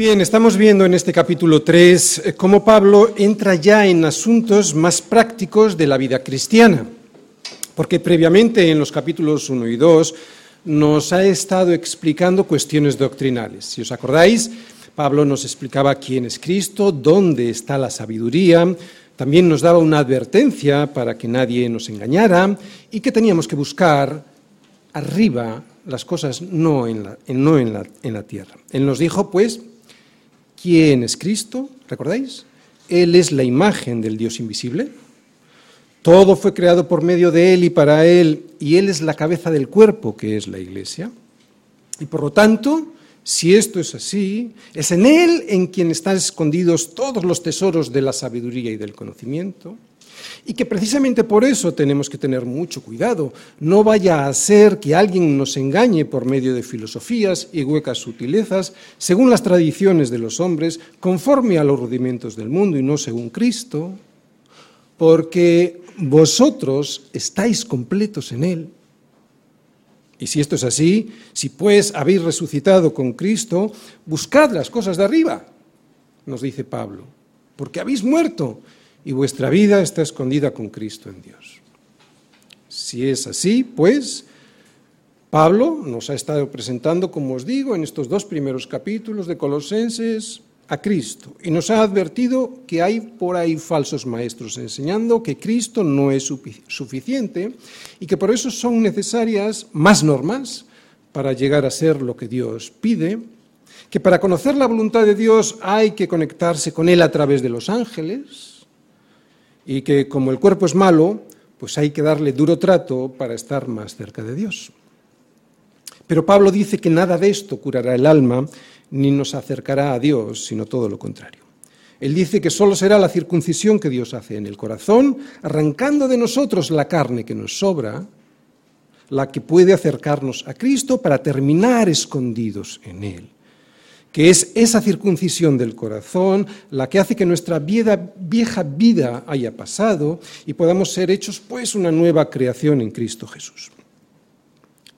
Bien, estamos viendo en este capítulo 3 eh, cómo Pablo entra ya en asuntos más prácticos de la vida cristiana, porque previamente en los capítulos 1 y 2 nos ha estado explicando cuestiones doctrinales. Si os acordáis, Pablo nos explicaba quién es Cristo, dónde está la sabiduría, también nos daba una advertencia para que nadie nos engañara y que teníamos que buscar arriba las cosas, no en la, no en la, en la tierra. Él nos dijo, pues, ¿quién es Cristo? ¿Recordáis? Él es la imagen del Dios invisible. Todo fue creado por medio de Él y para Él, y Él es la cabeza del cuerpo, que es la Iglesia. Y por lo tanto, si esto es así, es en Él en quien están escondidos todos los tesoros de la sabiduría y del conocimiento. Y que precisamente por eso tenemos que tener mucho cuidado. No vaya a ser que alguien nos engañe por medio de filosofías y huecas sutilezas, según las tradiciones de los hombres, conforme a los rudimentos del mundo y no según Cristo, porque vosotros estáis completos en Él. Y si esto es así, si pues habéis resucitado con Cristo, buscad las cosas de arriba, nos dice Pablo, porque habéis muerto y vuestra vida está escondida con Cristo en Dios. Si es así, pues Pablo nos ha estado presentando, como os digo, en estos dos primeros capítulos de Colosenses a Cristo y nos ha advertido que hay por ahí falsos maestros enseñando que Cristo no es suficiente y que por eso son necesarias más normas para llegar a ser lo que Dios pide, que para conocer la voluntad de Dios hay que conectarse con Él a través de los ángeles, y que como el cuerpo es malo, pues hay que darle duro trato para estar más cerca de Dios. Pero Pablo dice que nada de esto curará el alma ni nos acercará a Dios, sino todo lo contrario. Él dice que solo será la circuncisión que Dios hace en el corazón, arrancando de nosotros la carne que nos sobra, la que puede acercarnos a Cristo para terminar escondidos en Él que es esa circuncisión del corazón la que hace que nuestra vieja vida haya pasado y podamos ser hechos pues una nueva creación en Cristo Jesús.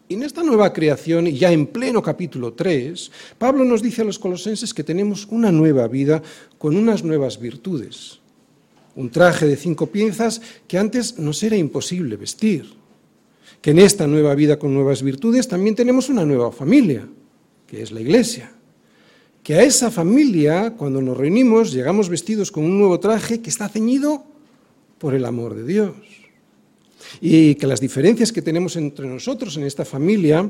Y en esta nueva creación, ya en pleno capítulo 3, Pablo nos dice a los colosenses que tenemos una nueva vida con unas nuevas virtudes. Un traje de cinco piezas que antes nos era imposible vestir. Que en esta nueva vida con nuevas virtudes también tenemos una nueva familia, que es la iglesia que a esa familia, cuando nos reunimos, llegamos vestidos con un nuevo traje que está ceñido por el amor de Dios. Y que las diferencias que tenemos entre nosotros en esta familia,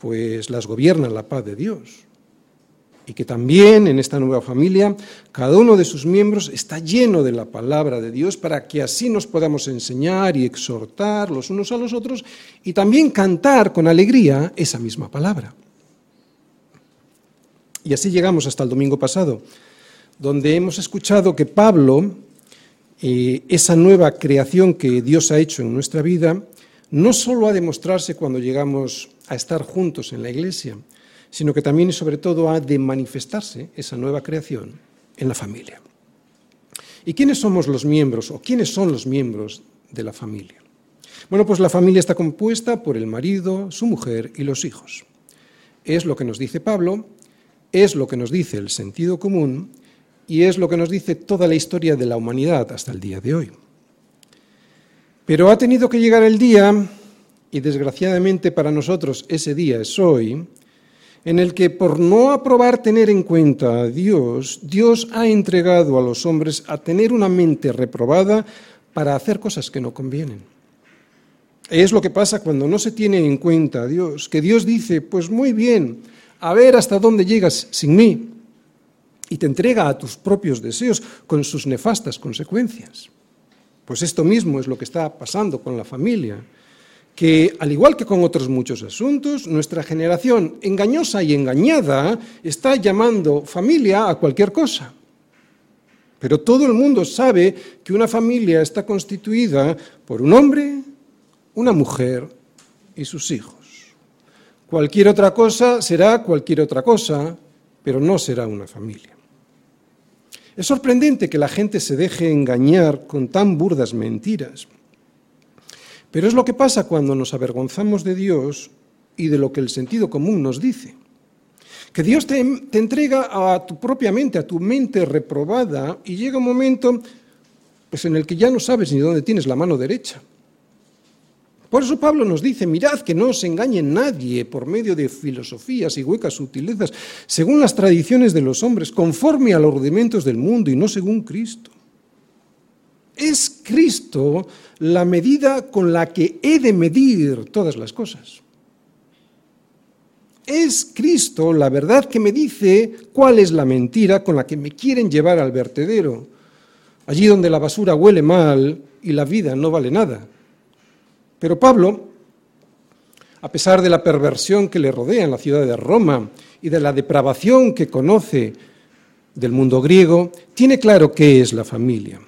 pues las gobierna la paz de Dios. Y que también en esta nueva familia cada uno de sus miembros está lleno de la palabra de Dios para que así nos podamos enseñar y exhortar los unos a los otros y también cantar con alegría esa misma palabra. Y así llegamos hasta el domingo pasado, donde hemos escuchado que Pablo, eh, esa nueva creación que Dios ha hecho en nuestra vida, no solo ha de mostrarse cuando llegamos a estar juntos en la iglesia, sino que también y sobre todo ha de manifestarse esa nueva creación en la familia. ¿Y quiénes somos los miembros o quiénes son los miembros de la familia? Bueno, pues la familia está compuesta por el marido, su mujer y los hijos. Es lo que nos dice Pablo es lo que nos dice el sentido común y es lo que nos dice toda la historia de la humanidad hasta el día de hoy. Pero ha tenido que llegar el día, y desgraciadamente para nosotros ese día es hoy, en el que por no aprobar tener en cuenta a Dios, Dios ha entregado a los hombres a tener una mente reprobada para hacer cosas que no convienen. Es lo que pasa cuando no se tiene en cuenta a Dios, que Dios dice, pues muy bien, a ver hasta dónde llegas sin mí, y te entrega a tus propios deseos con sus nefastas consecuencias. Pues esto mismo es lo que está pasando con la familia, que al igual que con otros muchos asuntos, nuestra generación engañosa y engañada está llamando familia a cualquier cosa. Pero todo el mundo sabe que una familia está constituida por un hombre, una mujer y sus hijos. Cualquier otra cosa será cualquier otra cosa, pero no será una familia. Es sorprendente que la gente se deje engañar con tan burdas mentiras. Pero es lo que pasa cuando nos avergonzamos de Dios y de lo que el sentido común nos dice. Que Dios te, entrega a tu propia mente, a tu mente reprobada, y llega un momento pues, en el que ya no sabes ni dónde tienes la mano derecha. Por eso Pablo nos dice, mirad que no os engañe nadie por medio de filosofías y huecas sutilezas, según las tradiciones de los hombres, conforme a los rudimentos del mundo y no según Cristo. Es Cristo la medida con la que he de medir todas las cosas. Es Cristo la verdad que me dice cuál es la mentira con la que me quieren llevar al vertedero, allí donde la basura huele mal y la vida no vale nada. Pero Pablo, a pesar de la perversión que le rodea en la ciudad de Roma y de la depravación que conoce del mundo griego, tiene claro qué es la familia.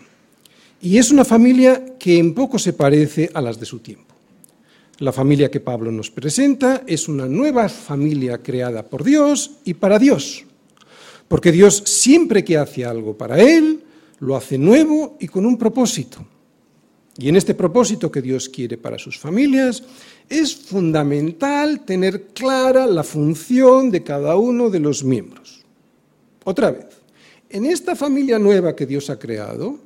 Y es una familia que en poco se parece a las de su tiempo. La familia que Pablo nos presenta es una nueva familia creada por Dios y para Dios. Porque Dios siempre que hace algo para Él, lo hace nuevo y con un propósito. Y en este propósito que Dios quiere para sus familias, es fundamental tener clara la función de cada uno de los miembros. Otra vez, en esta familia nueva que Dios ha creado,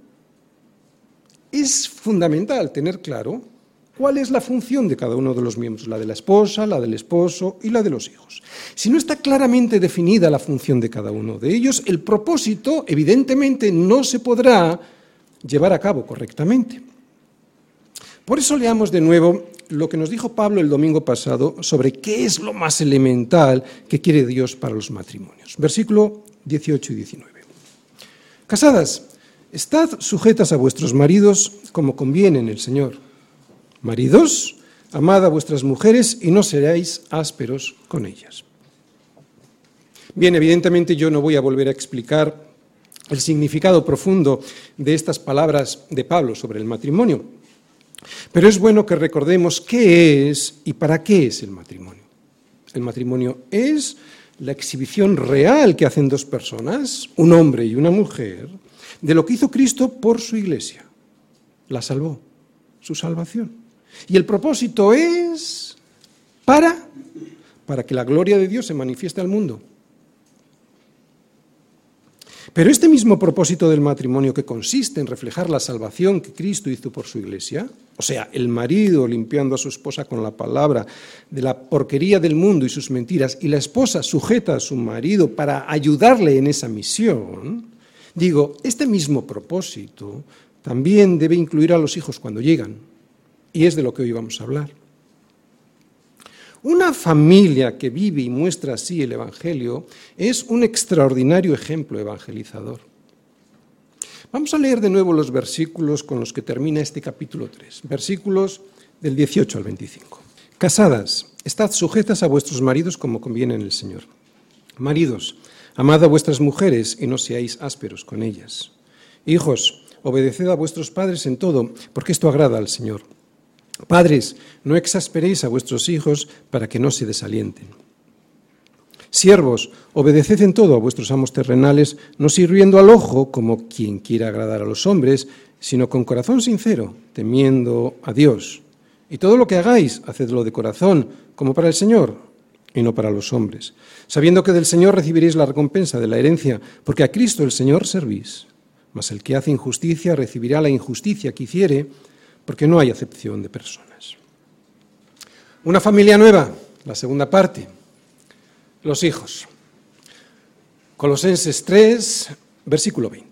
es fundamental tener claro cuál es la función de cada uno de los miembros, la de la esposa, la del esposo y la de los hijos. Si no está claramente definida la función de cada uno de ellos, el propósito evidentemente no se podrá llevar a cabo correctamente. Por eso leamos de nuevo lo que nos dijo Pablo el domingo pasado sobre qué es lo más elemental que quiere Dios para los matrimonios. Versículo 18 y 19. Casadas, estad sujetas a vuestros maridos como conviene en el Señor. Maridos, amad a vuestras mujeres y no seráis ásperos con ellas. Bien, evidentemente yo no voy a volver a explicar el significado profundo de estas palabras de Pablo sobre el matrimonio. Pero es bueno que recordemos qué es y para qué es el matrimonio. El matrimonio es la exhibición real que hacen dos personas, un hombre y una mujer, de lo que hizo Cristo por su iglesia. La salvó, su salvación. Y el propósito es para para que la gloria de Dios se manifieste al mundo. Pero este mismo propósito del matrimonio que consiste en reflejar la salvación que Cristo hizo por su iglesia, o sea, el marido limpiando a su esposa con la palabra de la porquería del mundo y sus mentiras, y la esposa sujeta a su marido para ayudarle en esa misión, digo, este mismo propósito también debe incluir a los hijos cuando llegan, y es de lo que hoy vamos a hablar. Una familia que vive y muestra así el Evangelio es un extraordinario ejemplo evangelizador. Vamos a leer de nuevo los versículos con los que termina este capítulo 3, versículos del 18 al 25. Casadas, estad sujetas a vuestros maridos como conviene en el Señor. Maridos, amad a vuestras mujeres y no seáis ásperos con ellas. Hijos, obedeced a vuestros padres en todo, porque esto agrada al Señor. Padres, no exasperéis a vuestros hijos para que no se desalienten. Siervos, obedeced en todo a vuestros amos terrenales, no sirviendo al ojo como quien quiera agradar a los hombres, sino con corazón sincero, temiendo a Dios. Y todo lo que hagáis, hacedlo de corazón, como para el Señor, y no para los hombres, sabiendo que del Señor recibiréis la recompensa de la herencia, porque a Cristo el Señor servís. Mas el que hace injusticia recibirá la injusticia que hiciere, porque no hay acepción de personas. Una familia nueva, la segunda parte, los hijos. Colosenses 3, versículo 20.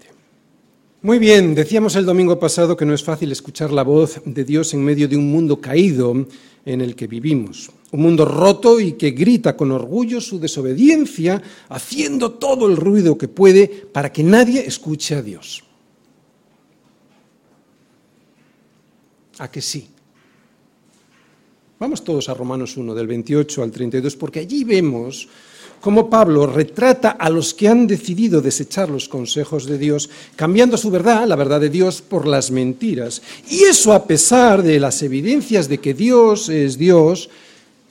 Muy bien, decíamos el domingo pasado que no es fácil escuchar la voz de Dios en medio de un mundo caído en el que vivimos. Un mundo roto y que grita con orgullo su desobediencia, haciendo todo el ruido que puede para que nadie escuche a Dios. ¿A que sí? Vamos todos a Romanos 1, del 28 al 32, porque allí vemos cómo Pablo retrata a los que han decidido desechar los consejos de Dios, cambiando su verdad, la verdad de Dios, por las mentiras. Y eso a pesar de las evidencias de que Dios es Dios,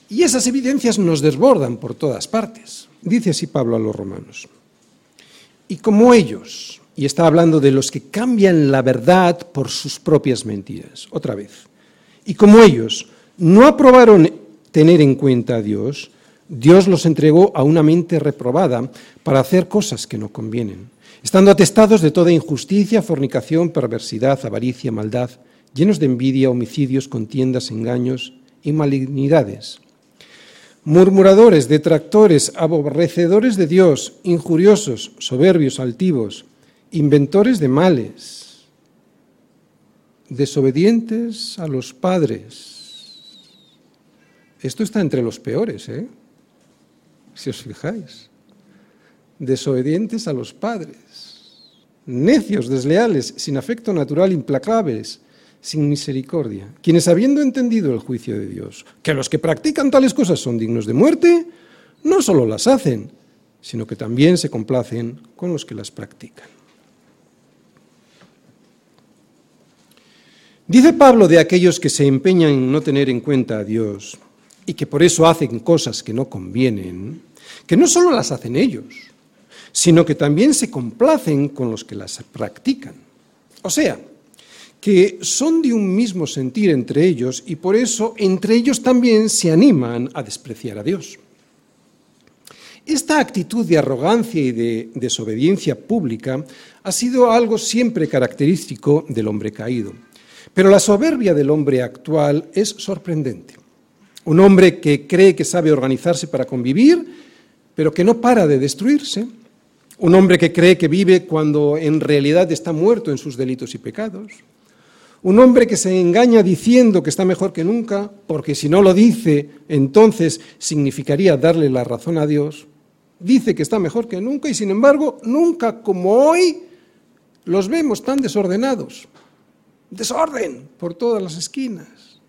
y esas evidencias nos desbordan por todas partes. Dice así Pablo a los romanos. Y como ellos, y está hablando de los que cambian la verdad por sus propias mentiras. Otra vez. Y como ellos no aprobaron tener en cuenta a Dios, Dios los entregó a una mente reprobada para hacer cosas que no convienen, estando atestados de toda injusticia, fornicación, perversidad, avaricia, maldad, llenos de envidia, homicidios, contiendas, engaños y malignidades. Murmuradores, detractores, aborrecedores de Dios, injuriosos, soberbios, altivos, inventores de males, desobedientes a los padres. Esto está entre los peores, ¿eh? si os fijáis. Desobedientes a los padres, necios, desleales, sin afecto natural, implacables, sin misericordia, quienes habiendo entendido el juicio de Dios, que los que practican tales cosas son dignos de muerte, no solo las hacen, sino que también se complacen con los que las practican. Dice Pablo de aquellos que se empeñan en no tener en cuenta a Dios y que por eso hacen cosas que no convienen, que no solo las hacen ellos, sino que también se complacen con los que las practican. O sea, que son de un mismo sentir entre ellos y por eso entre ellos también se animan a despreciar a Dios. Esta actitud de arrogancia y de desobediencia pública ha sido algo siempre característico del hombre caído. Pero la soberbia del hombre actual es sorprendente. Un hombre que cree que sabe organizarse para convivir, pero que no para de destruirse. Un hombre que cree que vive cuando en realidad está muerto en sus delitos y pecados. Un hombre que se engaña diciendo que está mejor que nunca, porque si no lo dice, entonces significaría darle la razón a Dios. Dice que está mejor que nunca y sin embargo, nunca como hoy los vemos tan desordenados. Desorden por todas las esquinas.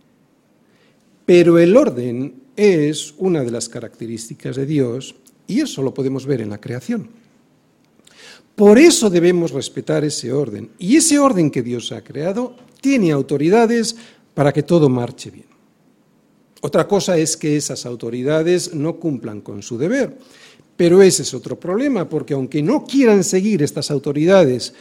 Pero el orden es una de las características de Dios y eso lo podemos ver en la creación. Por eso debemos respetar ese orden. Y ese orden que Dios ha creado tiene autoridades para que todo marche bien. Otra cosa es que esas autoridades no cumplan con su deber. Pero ese es otro problema, porque aunque no quieran seguir estas autoridades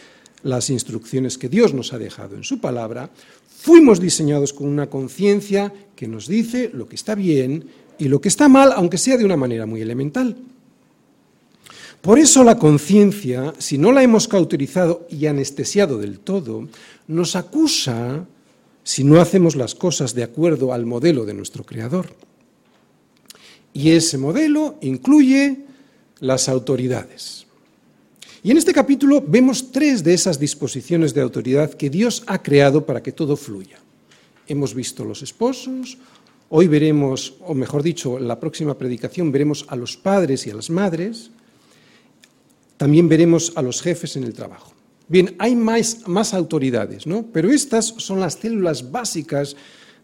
las instrucciones que Dios nos ha dejado en su palabra, fuimos diseñados con una conciencia que nos dice lo que está bien y lo que está mal, aunque sea de una manera muy elemental. Por eso la conciencia, si no la hemos cauterizado y anestesiado del todo, nos acusa si no hacemos las cosas de acuerdo al modelo de nuestro Creador. Y ese modelo incluye las autoridades. Y en este capítulo vemos tres de esas disposiciones de autoridad que Dios ha creado para que todo fluya. Hemos visto los esposos, hoy veremos, o mejor dicho, en la próxima predicación veremos a los padres y a las madres, también veremos a los jefes en el trabajo. Bien, hay más, más autoridades, ¿no? Pero estas son las células básicas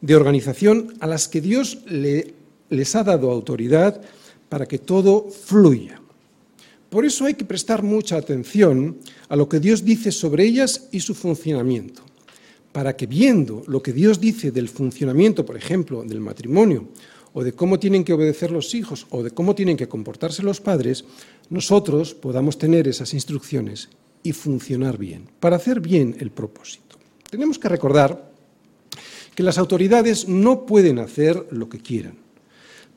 de organización a las que Dios le, les ha dado autoridad para que todo fluya. Por eso hay que prestar mucha atención a lo que Dios dice sobre ellas y su funcionamiento, para que viendo lo que Dios dice del funcionamiento, por ejemplo, del matrimonio, o de cómo tienen que obedecer los hijos, o de cómo tienen que comportarse los padres, nosotros podamos tener esas instrucciones y funcionar bien, para hacer bien el propósito. Tenemos que recordar que las autoridades no pueden hacer lo que quieran.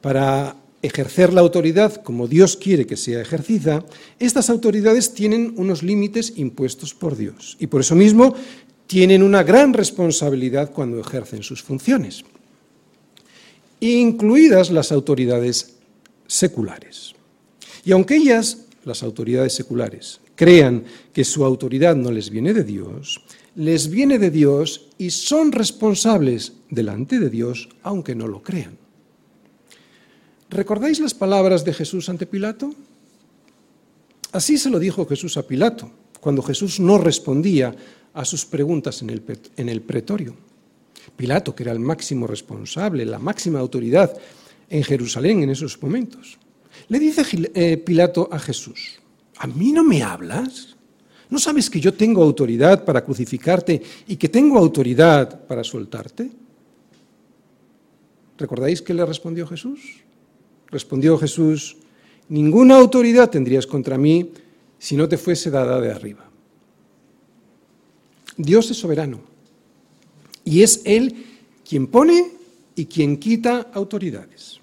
Para ejercer la autoridad como Dios quiere que sea ejercida, estas autoridades tienen unos límites impuestos por Dios y por eso mismo tienen una gran responsabilidad cuando ejercen sus funciones, incluidas las autoridades seculares. Y aunque ellas, las autoridades seculares, crean que su autoridad no les viene de Dios, les viene de Dios y son responsables delante de Dios aunque no lo crean. ¿Recordáis las palabras de Jesús ante Pilato? Así se lo dijo Jesús a Pilato, cuando Jesús no respondía a sus preguntas en el, pretorio. Pilato, que era el máximo responsable, la máxima autoridad en Jerusalén en esos momentos. Le dice eh, Pilato a Jesús, ¿A mí no me hablas? ¿No sabes que yo tengo autoridad para crucificarte y que tengo autoridad para soltarte? ¿Recordáis qué le respondió Jesús? Respondió Jesús, ninguna autoridad tendrías contra mí si no te fuese dada de arriba. Dios es soberano y es Él quien pone y quien quita autoridades.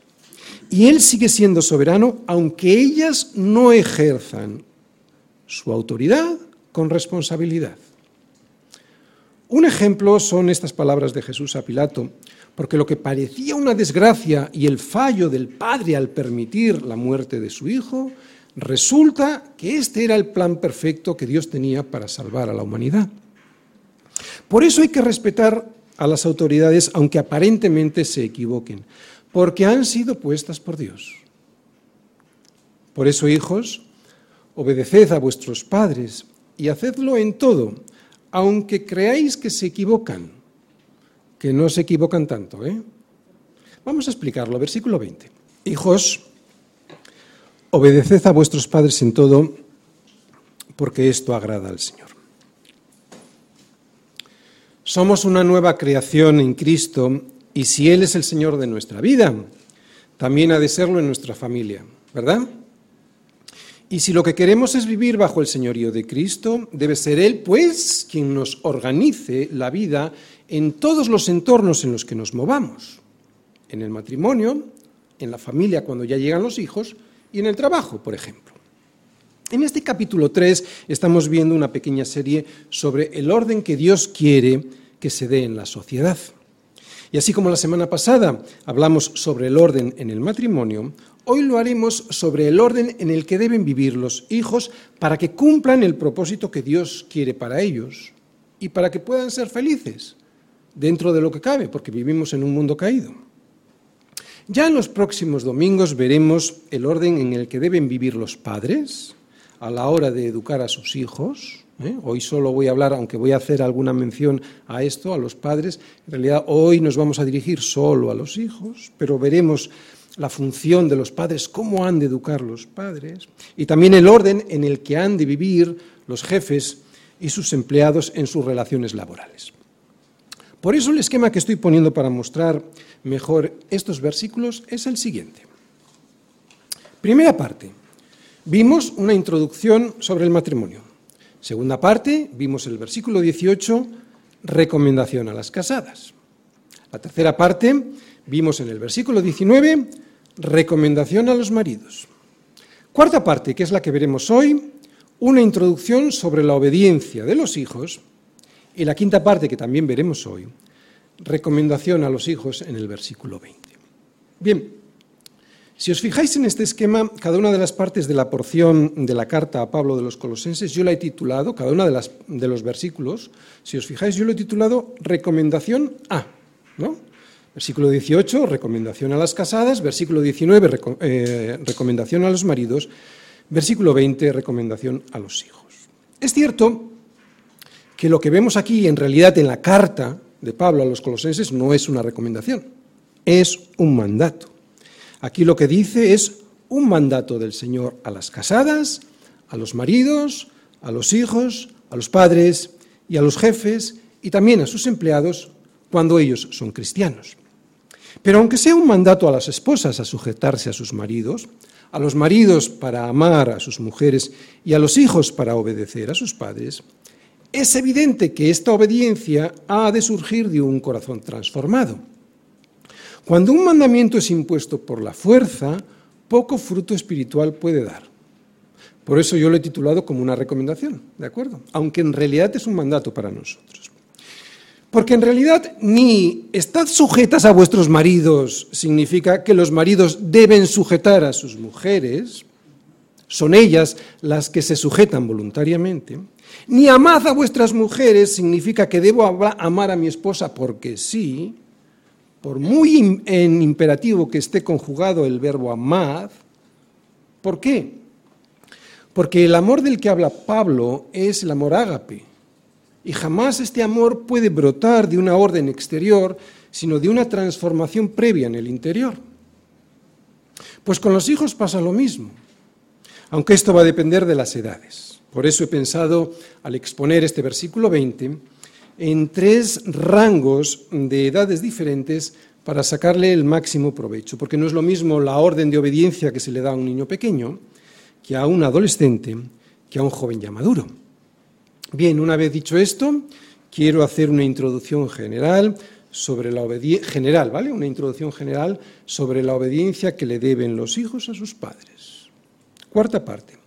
Y Él sigue siendo soberano aunque ellas no ejerzan su autoridad con responsabilidad. Un ejemplo son estas palabras de Jesús a Pilato, porque lo que parecía una desgracia y el fallo del padre al permitir la muerte de su hijo, resulta que este era el plan perfecto que Dios tenía para salvar a la humanidad. Por eso hay que respetar a las autoridades, aunque aparentemente se equivoquen, porque han sido puestas por Dios. Por eso, hijos, obedeced a vuestros padres y hacedlo en todo, aunque creáis que se equivocan, que no se equivocan tanto. ¿eh? Vamos a explicarlo, versículo 20. Hijos, obedeced a vuestros padres en todo, porque esto agrada al Señor. Somos una nueva creación en Cristo y si Él es el Señor de nuestra vida, también ha de serlo en nuestra familia, ¿verdad? Y si lo que queremos es vivir bajo el señorío de Cristo, debe ser Él, pues, quien nos organice la vida en todos los entornos en los que nos movamos. En el matrimonio, en la familia cuando ya llegan los hijos y en el trabajo, por ejemplo. En este capítulo 3 estamos viendo una pequeña serie sobre el orden que Dios quiere que se dé en la sociedad. Y así como la semana pasada hablamos sobre el orden en el matrimonio, Hoy lo haremos sobre el orden en el que deben vivir los hijos para que cumplan el propósito que Dios quiere para ellos y para que puedan ser felices dentro de lo que cabe, porque vivimos en un mundo caído. Ya en los próximos domingos veremos el orden en el que deben vivir los padres a la hora de educar a sus hijos. ¿eh? Hoy solo voy a hablar, aunque voy a hacer alguna mención a esto, a los padres. En realidad hoy nos vamos a dirigir solo a los hijos, pero veremos la función de los padres, cómo han de educar los padres, y también el orden en el que han de vivir los jefes y sus empleados en sus relaciones laborales. Por eso el esquema que estoy poniendo para mostrar mejor estos versículos es el siguiente. Primera parte, vimos una introducción sobre el matrimonio. Segunda parte, vimos el versículo 18, recomendación a las casadas. La tercera parte, vimos en el versículo 19, recomendación a los maridos. Cuarta parte, que es la que veremos hoy, una introducción sobre la obediencia de los hijos. Y la quinta parte, que también veremos hoy, recomendación a los hijos en el versículo 20. Bien, si os fijáis en este esquema, cada una de las partes de la porción de la carta a Pablo de los Colosenses, yo la he titulado, cada una de, de los versículos, si os fijáis, yo lo he titulado Recomendación A, ¿no? Versículo 18, recomendación a las casadas. Versículo 19, eh, recomendación a los maridos. Versículo 20, recomendación a los hijos. Es cierto que lo que vemos aquí, en realidad, en la carta de Pablo a los colosenses, no es una recomendación, es un mandato. Aquí lo que dice es un mandato del Señor a las casadas, a los maridos, a los hijos, a los padres y a los jefes y también a sus empleados cuando ellos son cristianos. Pero aunque sea un mandato a las esposas a sujetarse a sus maridos, a los maridos para amar a sus mujeres y a los hijos para obedecer a sus padres, es evidente que esta obediencia ha de surgir de un corazón transformado. Cuando un mandamiento es impuesto por la fuerza, poco fruto espiritual puede dar. Por eso yo lo he titulado como una recomendación, ¿de acuerdo? Aunque en realidad es un mandato para nosotros. Porque en realidad ni estad sujetas a vuestros maridos significa que los maridos deben sujetar a sus mujeres, son ellas las que se sujetan voluntariamente, ni amad a vuestras mujeres significa que debo amar a mi esposa porque sí, por muy en imperativo que esté conjugado el verbo amad. ¿Por qué? Porque el amor del que habla Pablo es el amor ágape y jamás este amor puede brotar de una orden exterior, sino de una transformación previa en el interior. Pues con los hijos pasa lo mismo, aunque esto va a depender de las edades. Por eso he pensado, al exponer este versículo 20, en tres rangos de edades diferentes para sacarle el máximo provecho, porque no es lo mismo la orden de obediencia que se le da a un niño pequeño que a un adolescente, que a un joven ya maduro. Bien, una vez dicho esto, quiero hacer una introducción general sobre la obediencia general, ¿vale? Una introducción general sobre la obediencia que le deben los hijos a sus padres. Cuarta parte.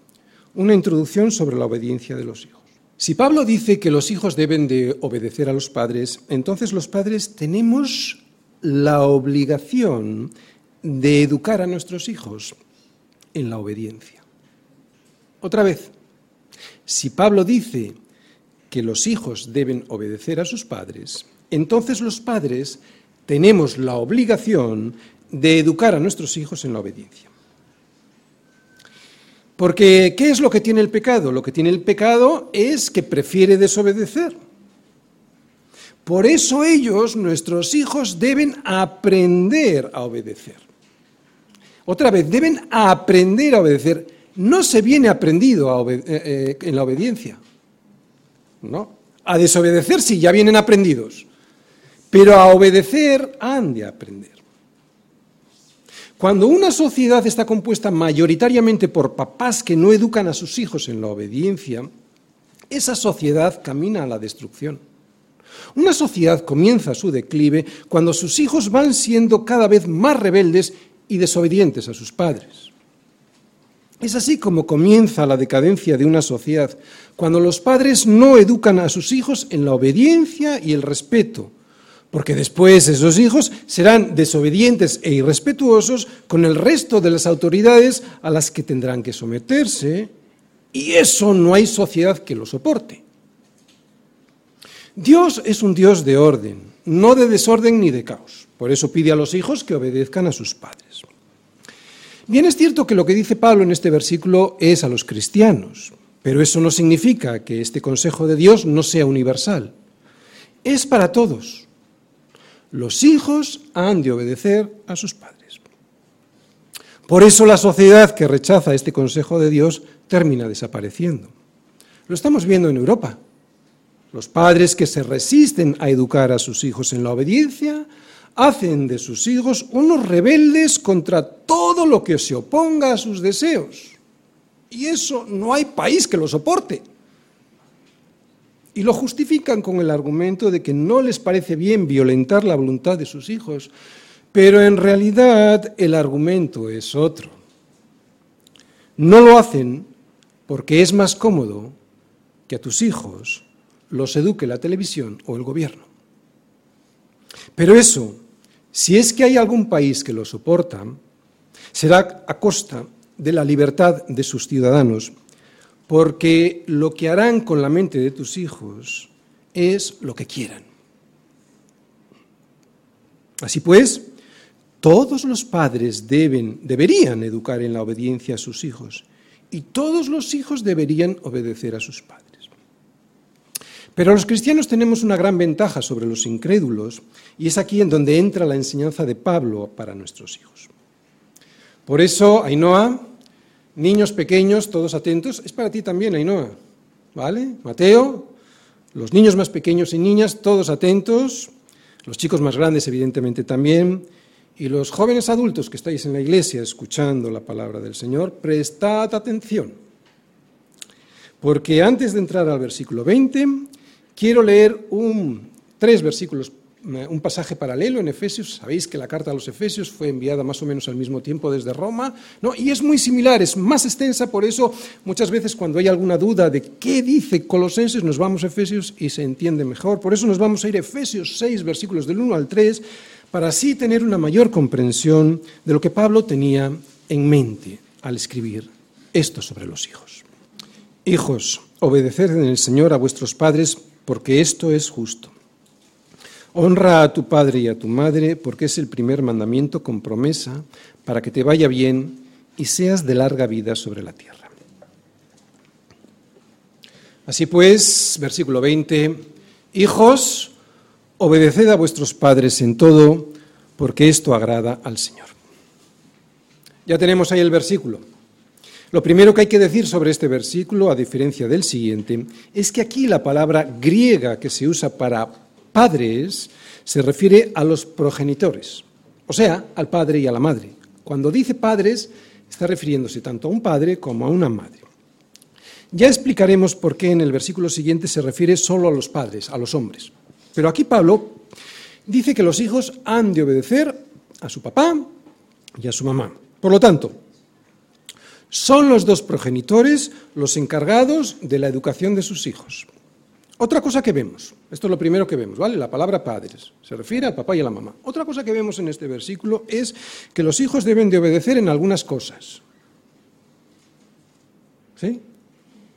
Una introducción sobre la obediencia de los hijos. Si Pablo dice que los hijos deben de obedecer a los padres, entonces los padres tenemos la obligación de educar a nuestros hijos en la obediencia. Otra vez, si Pablo dice que los hijos deben obedecer a sus padres, entonces los padres tenemos la obligación de educar a nuestros hijos en la obediencia. Porque, ¿qué es lo que tiene el pecado? Lo que tiene el pecado es que prefiere desobedecer. Por eso ellos, nuestros hijos, deben aprender a obedecer. Otra vez, deben aprender a obedecer. No se viene aprendido eh, eh, en la obediencia. ¿No? A desobedecer sí, ya vienen aprendidos. Pero a obedecer han de aprender. Cuando una sociedad está compuesta mayoritariamente por papás que no educan a sus hijos en la obediencia, esa sociedad camina a la destrucción. Una sociedad comienza su declive cuando sus hijos van siendo cada vez más rebeldes y desobedientes a sus padres. Es así como comienza la decadencia de una sociedad, cuando los padres no educan a sus hijos en la obediencia y el respeto, porque después esos hijos serán desobedientes e irrespetuosos con el resto de las autoridades a las que tendrán que someterse, y eso no hay sociedad que lo soporte. Dios es un Dios de orden, no de desorden ni de caos. Por eso pide a los hijos que obedezcan a sus padres. Bien es cierto que lo que dice Pablo en este versículo es a los cristianos, pero eso no significa que este consejo de Dios no sea universal. Es para todos. Los hijos han de obedecer a sus padres. Por eso la sociedad que rechaza este consejo de Dios termina desapareciendo. Lo estamos viendo en Europa. Los padres que se resisten a educar a sus hijos en la obediencia hacen de sus hijos unos rebeldes contra todo lo que se oponga a sus deseos. Y eso no hay país que lo soporte. Y lo justifican con el argumento de que no les parece bien violentar la voluntad de sus hijos, pero en realidad el argumento es otro. No lo hacen porque es más cómodo que a tus hijos los eduque la televisión o el gobierno. Pero eso, si es que hay algún país que lo soporta, será a costa de la libertad de sus ciudadanos porque lo que harán con la mente de tus hijos es lo que quieran. Así pues, todos los padres deben, deberían educar en la obediencia a sus hijos y todos los hijos deberían obedecer a sus padres. Pero los cristianos tenemos una gran ventaja sobre los incrédulos y es aquí en donde entra la enseñanza de Pablo para nuestros hijos. Por eso, Ainhoa, Niños pequeños, todos atentos. Es para ti también, Ainhoa. ¿Vale? Mateo, los niños más pequeños y niñas, todos atentos. Los chicos más grandes, evidentemente, también. Y los jóvenes adultos que estáis en la iglesia escuchando la palabra del Señor, prestad atención. Porque antes de entrar al versículo 20, quiero leer un, tres versículos un pasaje paralelo en Efesios. Sabéis que la carta a los Efesios fue enviada más o menos al mismo tiempo desde Roma, ¿no? y es muy similar, es más extensa, por eso muchas veces cuando hay alguna duda de qué dice Colosenses, nos vamos a Efesios y se entiende mejor. Por eso nos vamos a ir a Efesios 6, versículos del 1 al 3, para así tener una mayor comprensión de lo que Pablo tenía en mente al escribir esto sobre los hijos. Hijos, obedeced en el Señor a vuestros padres, porque esto es justo. Honra a tu padre y a tu madre porque es el primer mandamiento con promesa para que te vaya bien y seas de larga vida sobre la tierra. Así pues, versículo 20, hijos, obedeced a vuestros padres en todo, porque esto agrada al Señor. Ya tenemos ahí el versículo. Lo primero que hay que decir sobre este versículo, a diferencia del siguiente, es que aquí la palabra griega que se usa para padres se refiere a los progenitores, o sea, al padre y a la madre. Cuando dice padres, está refiriéndose tanto a un padre como a una madre. Ya explicaremos por qué en el versículo siguiente se refiere solo a los padres, a los hombres. Pero aquí Pablo dice que los hijos han de obedecer a su papá y a su mamá. Por lo tanto, son los dos progenitores los encargados de la educación de sus hijos. Otra cosa que vemos, esto es lo primero que vemos, ¿vale? La palabra padres se refiere al papá y a la mamá. Otra cosa que vemos en este versículo es que los hijos deben de obedecer en algunas cosas. ¿Sí?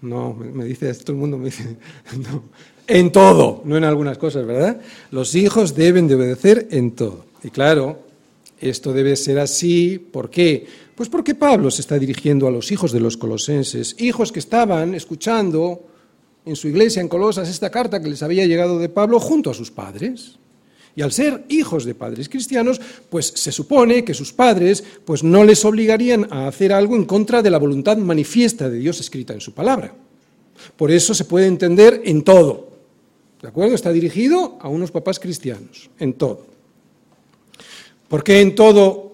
No, me dice, todo el mundo me dice, no, en todo, no en algunas cosas, ¿verdad? Los hijos deben de obedecer en todo. Y claro, esto debe ser así, ¿por qué? Pues porque Pablo se está dirigiendo a los hijos de los colosenses, hijos que estaban escuchando en su iglesia en Colosas esta carta que les había llegado de Pablo junto a sus padres. Y al ser hijos de padres cristianos, pues se supone que sus padres pues no les obligarían a hacer algo en contra de la voluntad manifiesta de Dios escrita en su palabra. Por eso se puede entender en todo. ¿De acuerdo? Está dirigido a unos papás cristianos, en todo. ¿Por qué en todo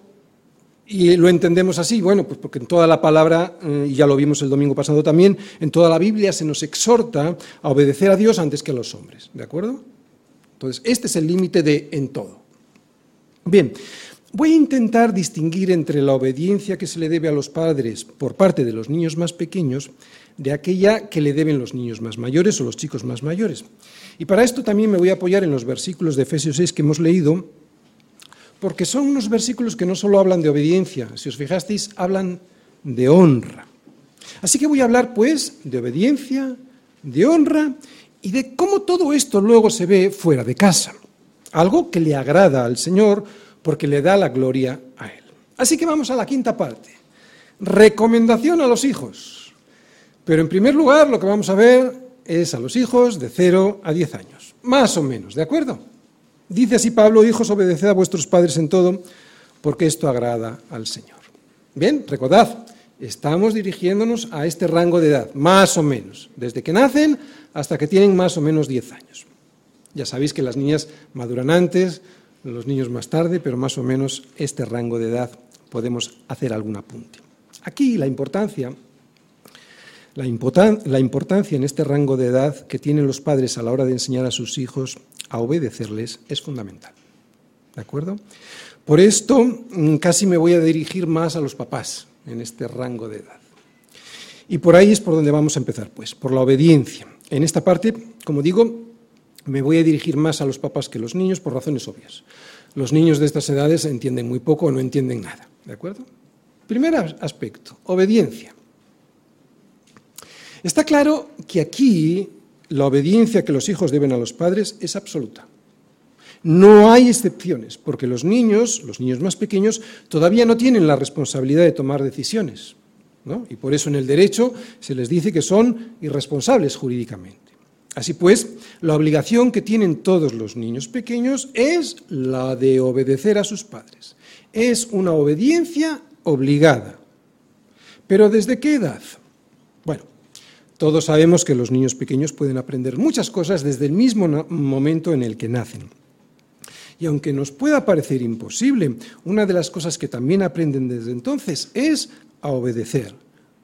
y lo entendemos así, bueno, pues porque en toda la palabra, eh, y ya lo vimos el domingo pasado también, en toda la Biblia se nos exhorta a obedecer a Dios antes que a los hombres, ¿de acuerdo? Entonces, este es el límite de en todo. Bien, voy a intentar distinguir entre la obediencia que se le debe a los padres por parte de los niños más pequeños de aquella que le deben los niños más mayores o los chicos más mayores. Y para esto también me voy a apoyar en los versículos de Efesios 6 que hemos leído, porque son unos versículos que no solo hablan de obediencia, si os fijasteis, hablan de honra. Así que voy a hablar, pues, de obediencia, de honra y de cómo todo esto luego se ve fuera de casa. Algo que le agrada al Señor porque le da la gloria a Él. Así que vamos a la quinta parte. Recomendación a los hijos. Pero en primer lugar lo que vamos a ver es a los hijos de 0 a 10 años. Más o menos, ¿de acuerdo? Dice así Pablo, hijos, obedeced a vuestros padres en todo, porque esto agrada al Señor. Bien, recordad, estamos dirigiéndonos a este rango de edad, más o menos, desde que nacen hasta que tienen más o menos 10 años. Ya sabéis que las niñas maduran antes, los niños más tarde, pero más o menos este rango de edad podemos hacer algún apunte. Aquí la importancia, la, importancia en este rango de edad que tienen los padres a la hora de enseñar a sus hijos a obedecerles es fundamental. ¿De acuerdo? Por esto mm, casi me voy a dirigir más a los papás en este rango de edad. Y por ahí es por donde vamos a empezar, pues, por la obediencia. En esta parte, como digo, me voy a dirigir más a los papás que a los niños por razones obvias. Los niños de estas edades entienden muy poco o no entienden nada. ¿De acuerdo? Primer aspecto, obediencia. Está claro que aquí la obediencia que los hijos deben a los padres es absoluta. No hay excepciones, porque los niños, los niños más pequeños, todavía no tienen la responsabilidad de tomar decisiones. Y por eso en el derecho se les dice que son irresponsables jurídicamente. Así pues, la obligación que tienen todos los niños pequeños es la de obedecer a sus padres. Es una obediencia obligada. ¿Pero desde qué edad? Bueno, todos sabemos que los niños pequeños pueden aprender muchas cosas desde el mismo momento en el que nacen. Y aunque nos pueda parecer imposible, una de las cosas que también aprenden desde entonces es a obedecer.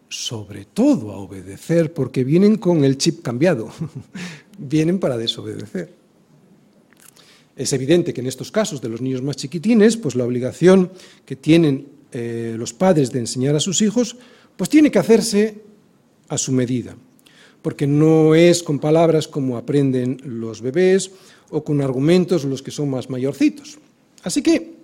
Sobre todo a obedecer, porque vienen con el chip cambiado. vienen para desobedecer. Es evidente que en estos casos de los niños más chiquitines, pues la obligación que tienen eh, los padres de enseñar a sus hijos, pues tiene que hacerse a su medida, porque no es con palabras como aprenden los bebés o con argumentos los que son más mayorcitos. Así que,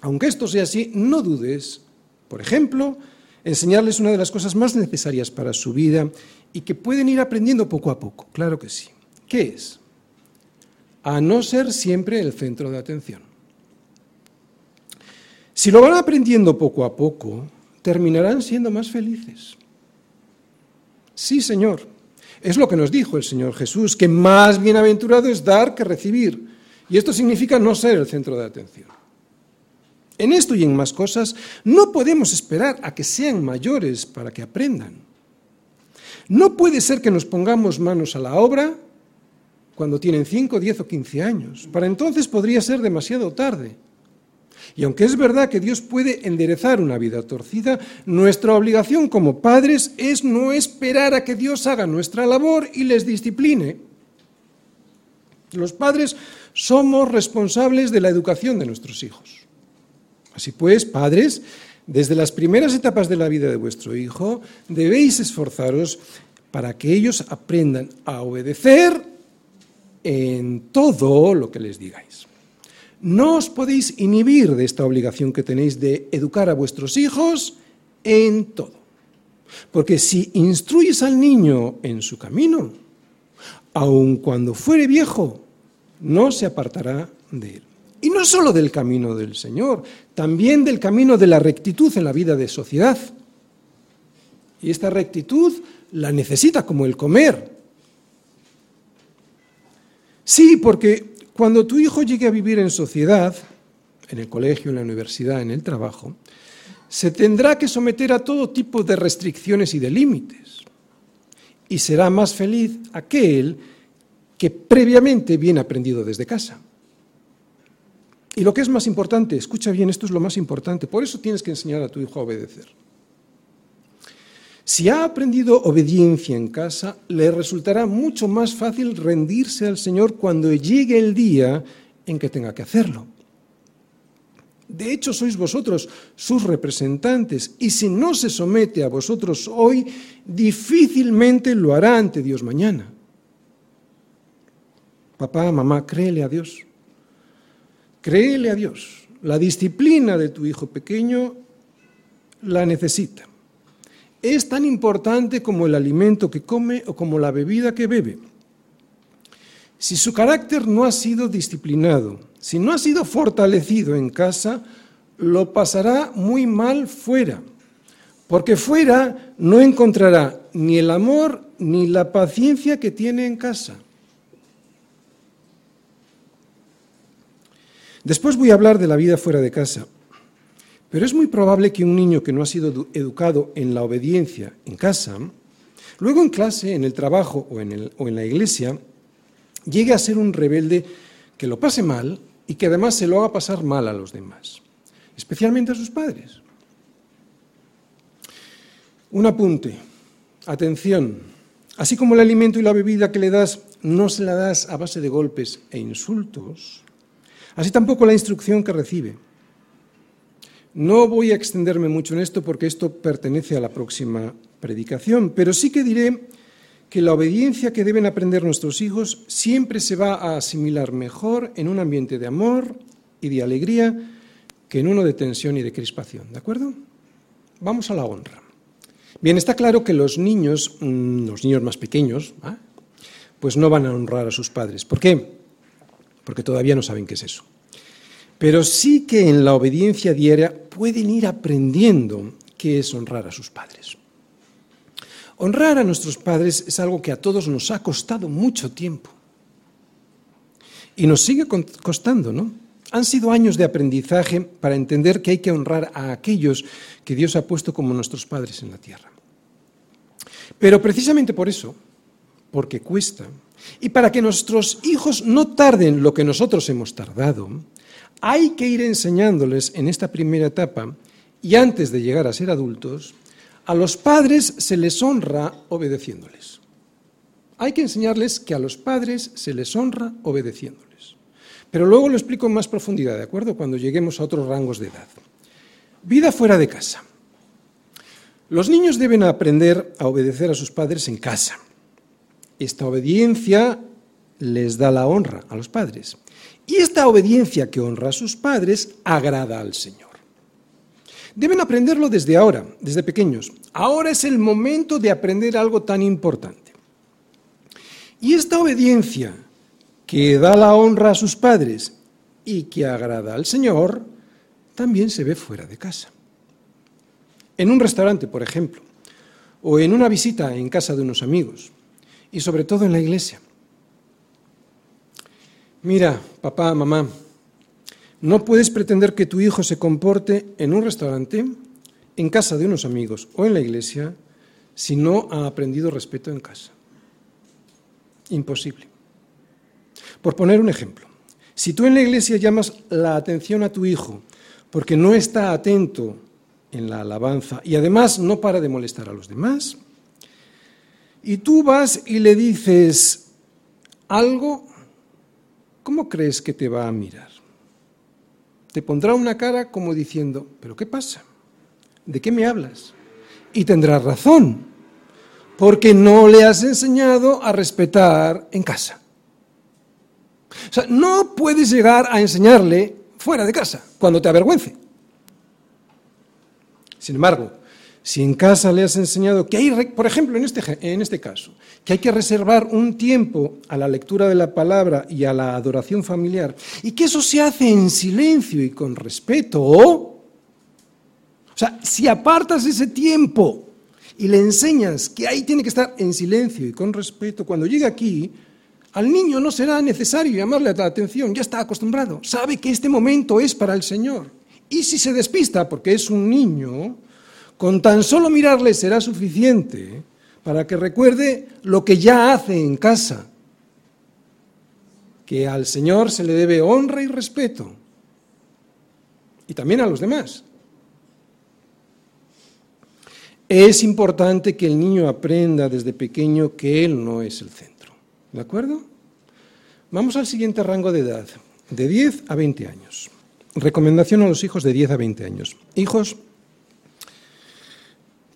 aunque esto sea así, no dudes, por ejemplo, enseñarles una de las cosas más necesarias para su vida y que pueden ir aprendiendo poco a poco, claro que sí. ¿Qué es? A no ser siempre el centro de atención. Si lo van aprendiendo poco a poco, terminarán siendo más felices. Sí, Señor. Es lo que nos dijo el Señor Jesús, que más bienaventurado es dar que recibir. Y esto significa no ser el centro de atención. En esto y en más cosas no podemos esperar a que sean mayores para que aprendan. No puede ser que nos pongamos manos a la obra cuando tienen 5, 10 o 15 años. Para entonces podría ser demasiado tarde. Y aunque es verdad que Dios puede enderezar una vida torcida, nuestra obligación como padres es no esperar a que Dios haga nuestra labor y les discipline. Los padres somos responsables de la educación de nuestros hijos. Así pues, padres, desde las primeras etapas de la vida de vuestro hijo, debéis esforzaros para que ellos aprendan a obedecer en todo lo que les digáis. No os podéis inhibir de esta obligación que tenéis de educar a vuestros hijos en todo. Porque si instruyes al niño en su camino, aun cuando fuere viejo, no se apartará de él. Y no solo del camino del Señor, también del camino de la rectitud en la vida de sociedad. Y esta rectitud la necesita como el comer. Sí, porque cuando tu hijo llegue a vivir en sociedad, en el colegio, en la universidad, en el trabajo, se tendrá que someter a todo tipo de restricciones y de límites. Y será más feliz aquel que previamente viene aprendido desde casa. Y lo que es más importante, escucha bien, esto es lo más importante, por eso tienes que enseñar a tu hijo a obedecer. Si ha aprendido obediencia en casa, le resultará mucho más fácil rendirse al Señor cuando llegue el día en que tenga que hacerlo. De hecho, sois vosotros sus representantes, y si no se somete a vosotros hoy, difícilmente lo hará ante Dios mañana. Papá, mamá, créele a Dios. Créele a Dios. La disciplina de tu hijo pequeño la necesita. Es tan importante como el alimento que come o como la bebida que bebe. Si su carácter no ha sido disciplinado, si no ha sido fortalecido en casa, lo pasará muy mal fuera, porque fuera no encontrará ni el amor ni la paciencia que tiene en casa. Después voy a hablar de la vida fuera de casa, pero es muy probable que un niño que no ha sido educado en la obediencia en casa, luego en clase, en el trabajo o en, la iglesia, llegue a ser un rebelde que lo pase mal y que además se lo haga pasar mal a los demás, especialmente a sus padres. Un apunte, atención, así como el alimento y la bebida que le das no se la das a base de golpes e insultos, así tampoco la instrucción que recibe. No voy a extenderme mucho en esto porque esto pertenece a la próxima predicación, pero sí que diré que la obediencia que deben aprender nuestros hijos siempre se va a asimilar mejor en un ambiente de amor y de alegría que en uno de tensión y de crispación. ¿De acuerdo? Vamos a la honra. Bien, está claro que los niños, mm, los niños más pequeños, ¿ah? pues no van a honrar a sus padres. ¿Por qué? Porque todavía no saben qué es eso. Pero sí que en la obediencia diaria pueden ir aprendiendo qué es honrar a sus padres. Honrar a nuestros padres es algo que a todos nos ha costado mucho tiempo. Y nos sigue costando, ¿no? Han sido años de aprendizaje para entender que hay que honrar a aquellos que Dios ha puesto como nuestros padres en la tierra. Pero precisamente por eso, porque cuesta, y para que nuestros hijos no tarden lo que nosotros hemos tardado, hay que ir enseñándoles en esta primera etapa y antes de llegar a ser adultos a los padres se les honra obedeciéndoles. Hay que enseñarles que a los padres se les honra obedeciéndoles. Pero luego lo explico en más profundidad, ¿de acuerdo? Cuando lleguemos a otros rangos de edad. Vida fuera de casa. Los niños deben aprender a obedecer a sus padres en casa. Esta obediencia les da la honra a los padres. Y esta obediencia que honra a sus padres agrada al Señor. Deben aprenderlo desde ahora, desde pequeños. Ahora es el momento de aprender algo tan importante. Y esta obediencia que da la honra a sus padres y que agrada al Señor, también se ve fuera de casa. En un restaurante, por ejemplo, o en una visita en casa de unos amigos, y sobre todo en la iglesia. Mira, papá, mamá, no puedes pretender que tu hijo se comporte en un restaurante, en casa de unos amigos o en la iglesia si no ha aprendido respeto en casa. Imposible. Por poner un ejemplo, si tú en la iglesia llamas la atención a tu hijo porque no está atento en la alabanza y además no para de molestar a los demás, y tú vas y le dices algo, ¿cómo crees que te va a mirar? Te pondrá una cara como diciendo, ¿pero qué pasa? ¿De qué me hablas? Y tendrás razón, porque no le has enseñado a respetar en casa. O sea, no puedes llegar a enseñarle fuera de casa, cuando te avergüence. Sin embargo, si en casa le has enseñado que hay, por ejemplo, en este, en este caso, que hay que reservar un tiempo a la lectura de la palabra y a la adoración familiar, y que eso se hace en silencio y con respeto, o sea, si apartas ese tiempo y le enseñas que ahí tiene que estar en silencio y con respeto, cuando llegue aquí, al niño no será necesario llamarle la atención, ya está acostumbrado, sabe que este momento es para el Señor. Y si se despista porque es un niño, con tan solo mirarle será suficiente para que recuerde lo que ya hace en casa, que al Señor se le debe honra y respeto, y también a los demás. Es importante que el niño aprenda desde pequeño que él no es el centro. ¿De acuerdo? Vamos al siguiente rango de edad, de 10 a 20 años. Recomendación a los hijos de 10 a 20 años. Hijos,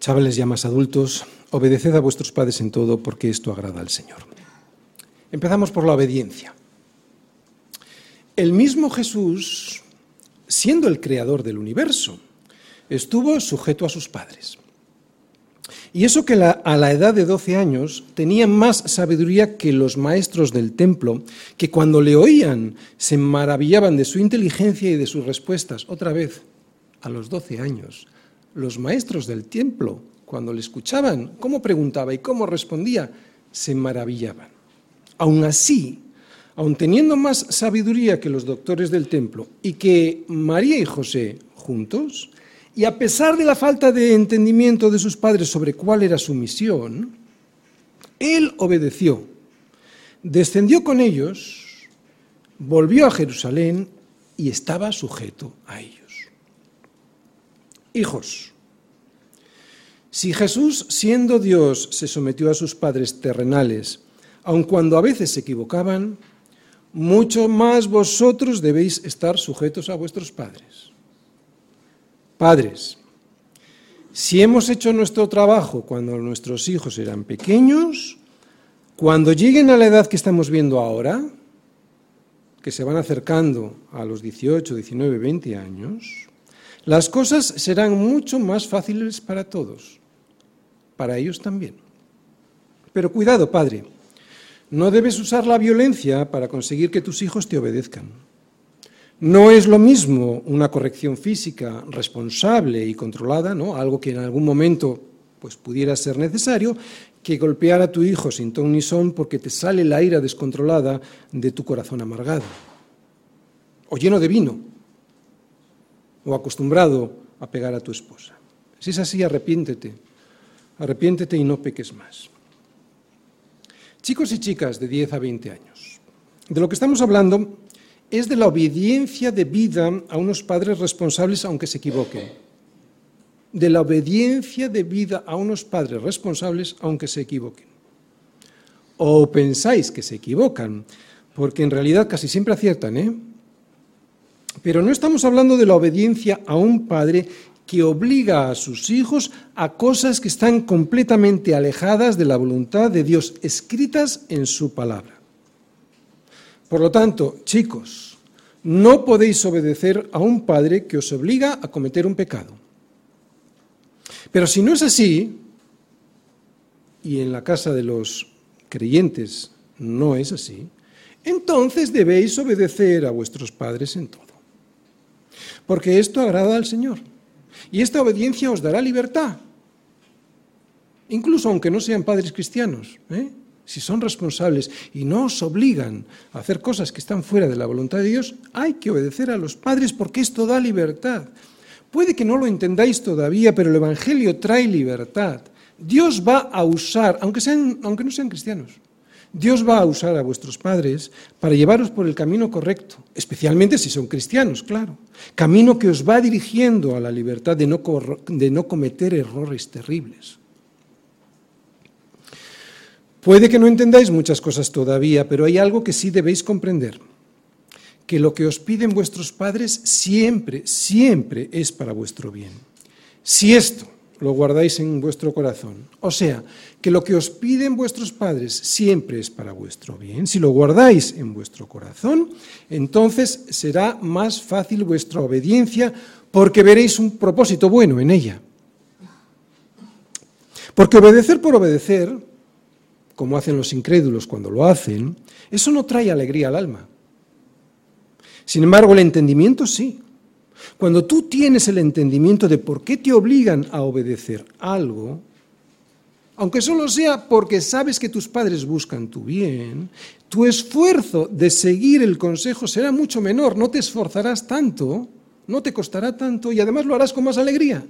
Chavales ya más adultos, obedeced a vuestros padres en todo porque esto agrada al Señor. Empezamos por la obediencia. El mismo Jesús, siendo el creador del universo, estuvo sujeto a sus padres. Y eso que a la edad de 12 años tenía más sabiduría que los maestros del templo, que cuando le oían se maravillaban de su inteligencia y de sus respuestas. Otra vez, a los 12 años, los maestros del templo, cuando le escuchaban cómo preguntaba y cómo respondía, se maravillaban. Aún así, aun teniendo más sabiduría que los doctores del templo y que María y José juntos, y a pesar de la falta de entendimiento de sus padres sobre cuál era su misión, él obedeció, descendió con ellos, volvió a Jerusalén y estaba sujeto a ellos. Hijos, si Jesús, siendo Dios, se sometió a sus padres terrenales, aun cuando a veces se equivocaban, mucho más vosotros debéis estar sujetos a vuestros padres. Padres, si hemos hecho nuestro trabajo cuando nuestros hijos eran pequeños, cuando lleguen a la edad que estamos viendo ahora, que se van acercando a los 18, 19, 20 años, las cosas serán mucho más fáciles para todos, para ellos también. Pero cuidado, padre, no debes usar la violencia para conseguir que tus hijos te obedezcan. No es lo mismo una corrección física responsable y controlada, ¿no? algo que en algún momento pues, pudiera ser necesario, que golpear a tu hijo sin ton ni son porque te sale la ira descontrolada de tu corazón amargado o lleno de vino o acostumbrado a pegar a tu esposa. Si es así, arrepiéntete, arrepiéntete y no peques más. Chicos y chicas de 10 a 20 años, de lo que estamos hablando es de la obediencia de vida a unos padres responsables aunque se equivoquen. De la obediencia de vida a unos padres responsables aunque se equivoquen. O pensáis que se equivocan, porque en realidad casi siempre aciertan, ¿eh? Pero no estamos hablando de la obediencia a un padre que obliga a sus hijos a cosas que están completamente alejadas de la voluntad de Dios, escritas en su palabra. Por lo tanto, chicos, no podéis obedecer a un padre que os obliga a cometer un pecado. Pero si no es así, y en la casa de los creyentes no es así, entonces debéis obedecer a vuestros padres en todo porque esto agrada al Señor. Y esta obediencia os dará libertad, incluso aunque no sean padres cristianos. ¿eh? Si son responsables y no os obligan a hacer cosas que están fuera de la voluntad de Dios, hay que obedecer a los padres porque esto da libertad. Puede que no lo entendáis todavía, pero el Evangelio trae libertad. Dios va a usar, aunque, sean, aunque no sean cristianos, Dios va a usar a vuestros padres para llevaros por el camino correcto, especialmente si son cristianos, claro. Camino que os va dirigiendo a la libertad de no, de no cometer errores terribles. Puede que no entendáis muchas cosas todavía, pero hay algo que sí debéis comprender. que lo que os piden vuestros padres siempre, siempre es para vuestro bien. Si esto lo guardáis en vuestro corazón, o sea, que lo que os piden vuestros padres siempre es para vuestro bien, si lo guardáis en vuestro corazón, entonces será más fácil vuestra obediencia porque veréis un propósito bueno en ella. Porque obedecer por obedecer, como hacen los incrédulos cuando lo hacen, eso no trae alegría al alma. Sin embargo, el entendimiento sí. Cuando tú tienes el entendimiento de por qué te obligan a obedecer algo, aunque solo sea porque sabes que tus padres buscan tu bien, tu esfuerzo de seguir el consejo será mucho menor, no te esforzarás tanto, no te costará tanto y además lo harás con más alegría.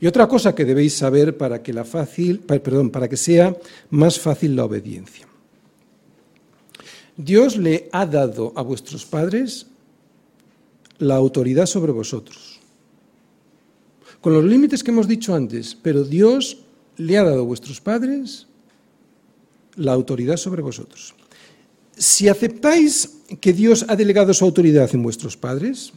Y otra cosa que debéis saber para que, para que sea más fácil la obediencia. Dios le ha dado a vuestros padres la autoridad sobre vosotros. Con los límites que hemos dicho antes, pero Dios le ha dado a vuestros padres la autoridad sobre vosotros. Si aceptáis que Dios ha delegado su autoridad en vuestros padres,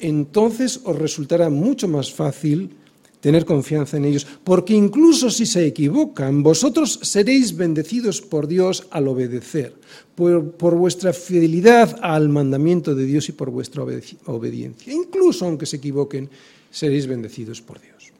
entonces os resultará mucho más fácil tener confianza en ellos, porque incluso si se equivocan, vosotros seréis bendecidos por Dios al obedecer, por, vuestra fidelidad al mandamiento de Dios y por vuestra obediencia. Incluso aunque se equivoquen, seréis bendecidos por Dios.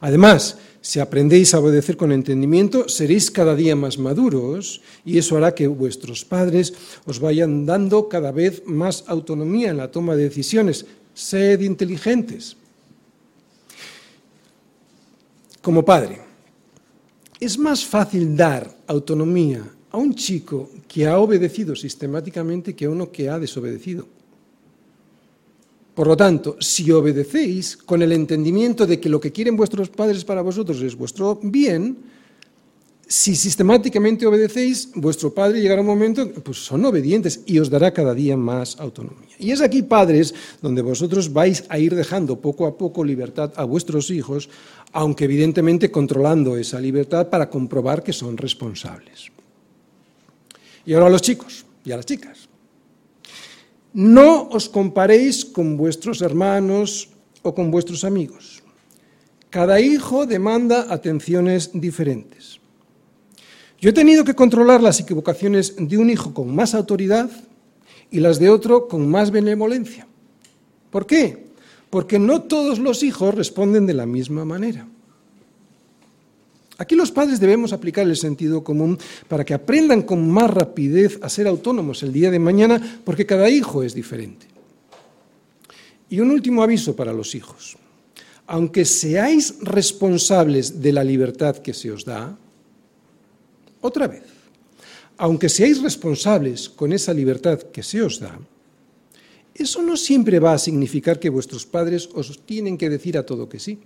Además, si aprendéis a obedecer con entendimiento, seréis cada día más maduros y eso hará que vuestros padres os vayan dando cada vez más autonomía en la toma de decisiones. Sed inteligentes como padre, es más fácil dar autonomía a un chico que ha obedecido sistemáticamente que a uno que ha desobedecido. Por lo tanto, si obedecéis con el entendimiento de que lo que quieren vuestros padres para vosotros es vuestro bien, si sistemáticamente obedecéis, vuestro padre llegará un momento, pues son obedientes y os dará cada día más autonomía. Y es aquí, padres, donde vosotros vais a ir dejando poco a poco libertad a vuestros hijos, aunque evidentemente controlando esa libertad para comprobar que son responsables. Y ahora a los chicos y a las chicas. No os comparéis con vuestros hermanos o con vuestros amigos. Cada hijo demanda atenciones diferentes. Yo he tenido que controlar las equivocaciones de un hijo con más autoridad y las de otro con más benevolencia. ¿Por qué? Porque no todos los hijos responden de la misma manera. Aquí los padres debemos aplicar el sentido común para que aprendan con más rapidez a ser autónomos el día de mañana, porque cada hijo es diferente. Y un último aviso para los hijos. Aunque seáis responsables de la libertad que se os da, otra vez, aunque seáis responsables con esa libertad que se os da, eso no siempre va a significar que vuestros padres os tienen que decir a todo que sí.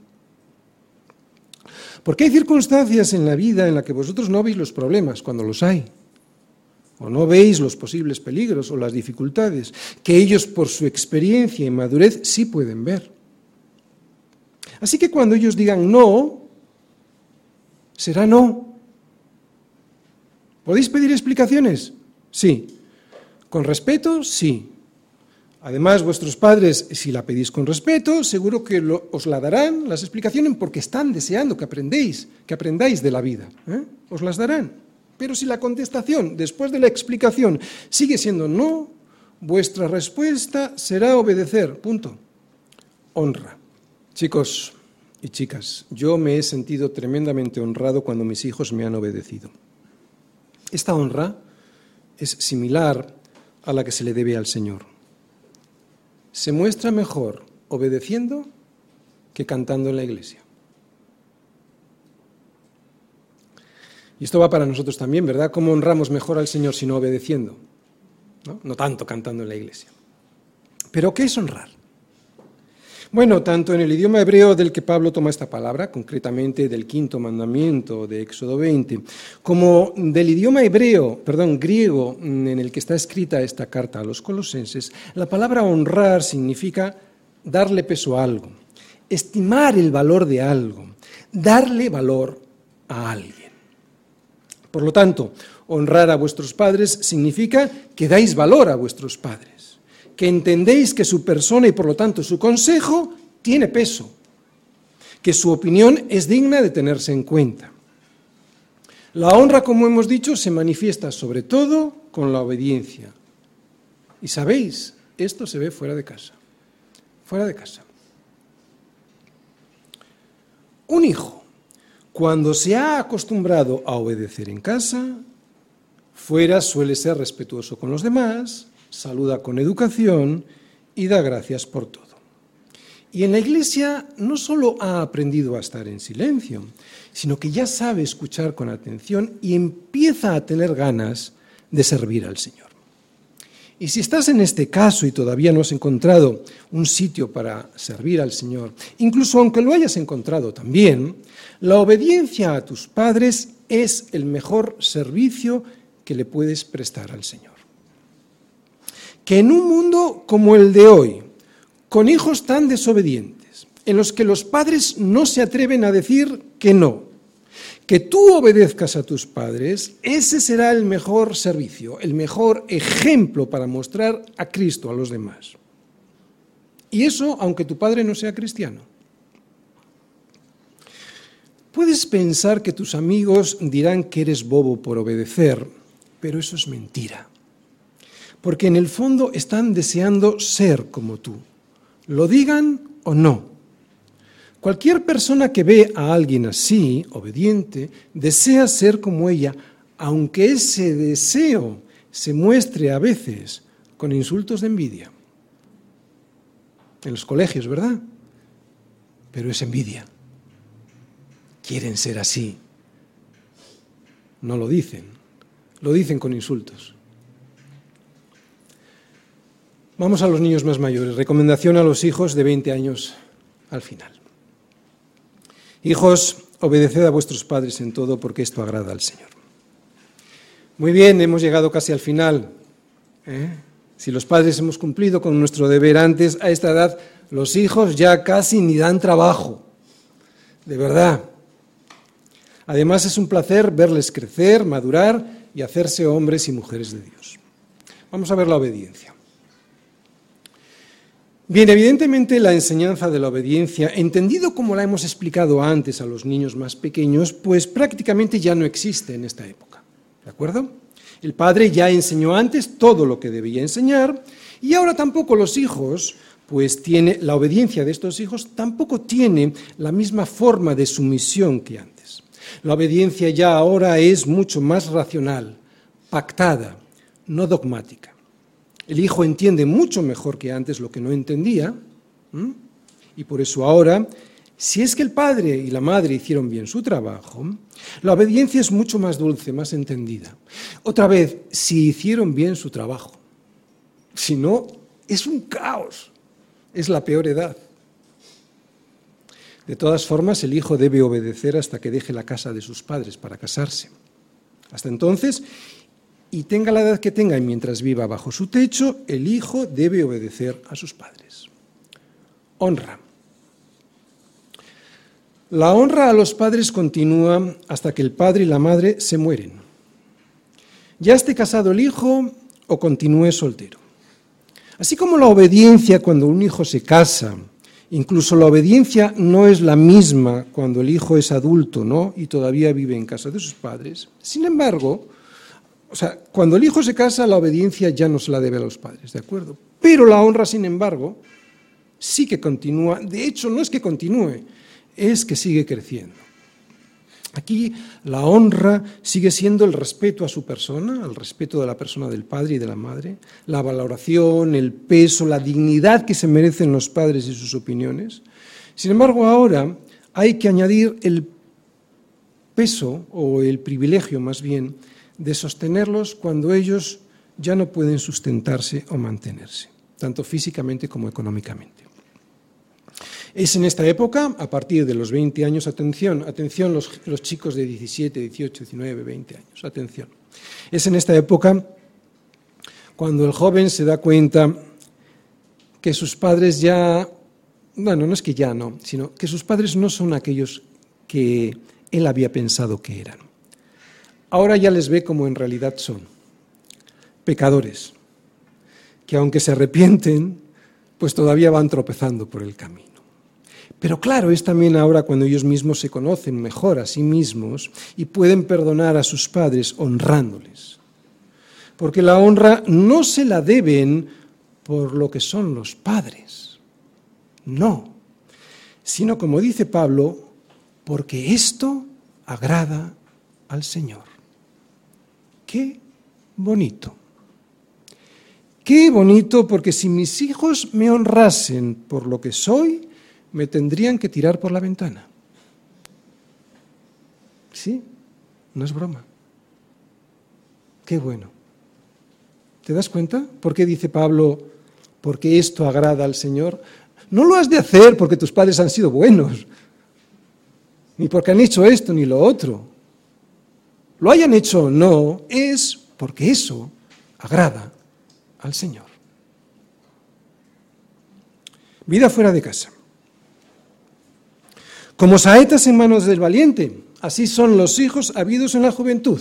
Porque hay circunstancias en la vida en las que vosotros no veis los problemas cuando los hay, o no veis los posibles peligros o las dificultades, que ellos por su experiencia y madurez sí pueden ver. Así que cuando ellos digan no, será no, ¿Podéis pedir explicaciones? Sí. ¿Con respeto? Sí. Además, vuestros padres, si la pedís con respeto, seguro que os la darán las explicaciones porque están deseando que aprendéis, que aprendáis de la vida. ¿eh? Os las darán. Pero si la contestación después de la explicación sigue siendo no, vuestra respuesta será obedecer. Punto. Honra. Chicos y chicas, yo me he sentido tremendamente honrado cuando mis hijos me han obedecido. Esta honra es similar a la que se le debe al Señor. Se muestra mejor obedeciendo que cantando en la iglesia. Y esto va para nosotros también, ¿verdad? ¿Cómo honramos mejor al Señor obedeciendo? ¿No? no tanto cantando en la iglesia. Pero ¿qué es honrar? Bueno, tanto en el idioma hebreo del que Pablo toma esta palabra, concretamente del quinto mandamiento de Éxodo 20, como del idioma hebreo, perdón, griego en el que está escrita esta carta a los colosenses, la palabra honrar significa darle peso a algo, estimar el valor de algo, darle valor a alguien. Por lo tanto, Honrar a vuestros padres significa que dais valor a vuestros padres, que entendéis que su persona y por lo tanto su consejo tiene peso, que su opinión es digna de tenerse en cuenta. La honra, como hemos dicho, se manifiesta sobre todo con la obediencia. Y sabéis, esto se ve fuera de casa. Fuera de casa. Un hijo, cuando se ha acostumbrado a obedecer en casa, fuera suele ser respetuoso con los demás, saluda con educación y da gracias por todo. Y en la iglesia no solo ha aprendido a estar en silencio, sino que ya sabe escuchar con atención y empieza a tener ganas de servir al Señor. Y si estás en este caso y todavía no has encontrado un sitio para servir al Señor, incluso aunque lo hayas encontrado también, la obediencia a tus padres es el mejor servicio que le puedes prestar al Señor. Que en un mundo como el de hoy, con hijos tan desobedientes, en los que los padres no se atreven a decir que no, que tú obedezcas a tus padres, ese será el mejor servicio, el mejor ejemplo para mostrar a Cristo a los demás. Y eso aunque tu padre no sea cristiano. Puedes pensar que tus amigos dirán que eres bobo por obedecer, pero eso es mentira. Porque en el fondo están deseando ser como tú, lo digan o no. Cualquier persona que ve a alguien así, obediente, desea ser como ella, aunque ese deseo se muestre a veces con insultos de envidia. En los colegios, ¿verdad? Pero es envidia. Quieren ser así. No lo dicen, lo dicen con insultos. Vamos a los niños más mayores. Recomendación a los hijos de 20 años al final. Hijos, obedeced a vuestros padres en todo porque esto agrada al Señor. Muy bien, hemos llegado casi al final. ¿eh? Si los padres hemos cumplido con nuestro deber antes, a esta edad, los hijos ya casi ni dan trabajo. De verdad. Además es un placer verles crecer, madurar y hacerse hombres y mujeres de Dios. Vamos a ver la obediencia. Bien, evidentemente la enseñanza de la obediencia, entendido como la hemos explicado antes a los niños más pequeños, pues prácticamente ya no existe en esta época. ¿De acuerdo? El padre ya enseñó antes todo lo que debía enseñar y ahora tampoco los hijos, pues tiene la obediencia de estos hijos tampoco tiene la misma forma de sumisión que antes. La obediencia ya ahora es mucho más racional, pactada, no dogmática. El hijo entiende mucho mejor que antes lo que no entendía, y por eso ahora, si es que el padre y la madre hicieron bien su trabajo, la obediencia es mucho más dulce, más entendida. Otra vez, si hicieron bien su trabajo. Si no, es un caos. Es la peor edad. De todas formas, el hijo debe obedecer hasta que deje la casa de sus padres para casarse. Hasta entonces, y tenga la edad que tenga y mientras viva bajo su techo, el hijo debe obedecer a sus padres. Honra. La honra a los padres continúa hasta que el padre y la madre se mueren. Ya esté casado el hijo o continúe soltero. Así como la obediencia cuando un hijo se casa, incluso la obediencia no es la misma cuando el hijo es adulto, ¿no? Y todavía vive en casa de sus padres. Sin embargo, o sea, cuando el hijo se casa, la obediencia ya no se la debe a los padres, ¿de acuerdo? Pero la honra, sin embargo, sí que continúa. De hecho, no es que continúe, es que sigue creciendo. Aquí la honra sigue siendo el respeto a su persona, el respeto de la persona del padre y de la madre, la valoración, el peso, la dignidad que se merecen los padres y sus opiniones. Sin embargo, ahora hay que añadir el peso o el privilegio más bien de sostenerlos cuando ellos ya no pueden sustentarse o mantenerse, tanto físicamente como económicamente. Es en esta época, a partir de los 20 años, atención, atención los, chicos de 17, 18, 19, 20 años, atención. Es en esta época cuando el joven se da cuenta que sus padres ya, bueno, no es que ya no, sino que sus padres no son aquellos que él había pensado que eran. Ahora ya les ve como en realidad son, pecadores, que aunque se arrepienten, pues todavía van tropezando por el camino. Pero claro, es también ahora cuando ellos mismos se conocen mejor a sí mismos y pueden perdonar a sus padres honrándoles. Porque la honra no se la deben por lo que son los padres, no, sino como dice Pablo, porque esto agrada al Señor. Qué bonito. Qué bonito porque si mis hijos me honrasen por lo que soy, me tendrían que tirar por la ventana. Sí, no es broma. Qué bueno. ¿Te das cuenta? ¿Por qué dice Pablo, porque esto agrada al Señor? No lo has de hacer porque tus padres han sido buenos, ni porque han hecho esto ni lo otro. Lo hayan hecho o no, es porque eso agrada al Señor. Vida fuera de casa. Como saetas en manos del valiente, así son los hijos habidos en la juventud.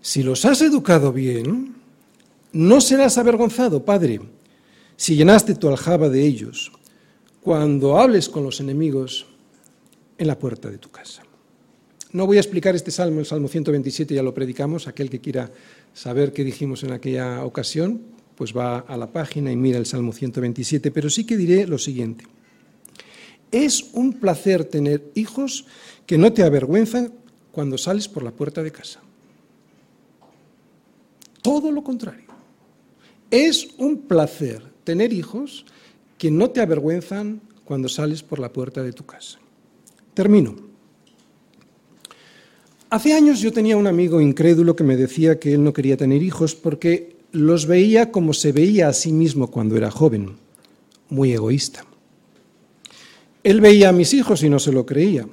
Si los has educado bien, no serás avergonzado, Padre, si llenaste tu aljaba de ellos, cuando hables con los enemigos en la puerta de tu casa. No voy a explicar este salmo, el Salmo 127 ya lo predicamos, aquel que quiera saber qué dijimos en aquella ocasión, pues va a la página y mira el Salmo 127, pero sí que diré lo siguiente. Es un placer tener hijos que no te avergüenzan cuando sales por la puerta de casa. Todo lo contrario. Es un placer tener hijos que no te avergüenzan cuando sales por la puerta de tu casa. Termino. Hace años yo tenía un amigo incrédulo que me decía que él no quería tener hijos porque los veía como se veía a sí mismo cuando era joven, muy egoísta. Él veía a mis hijos y no se lo creía.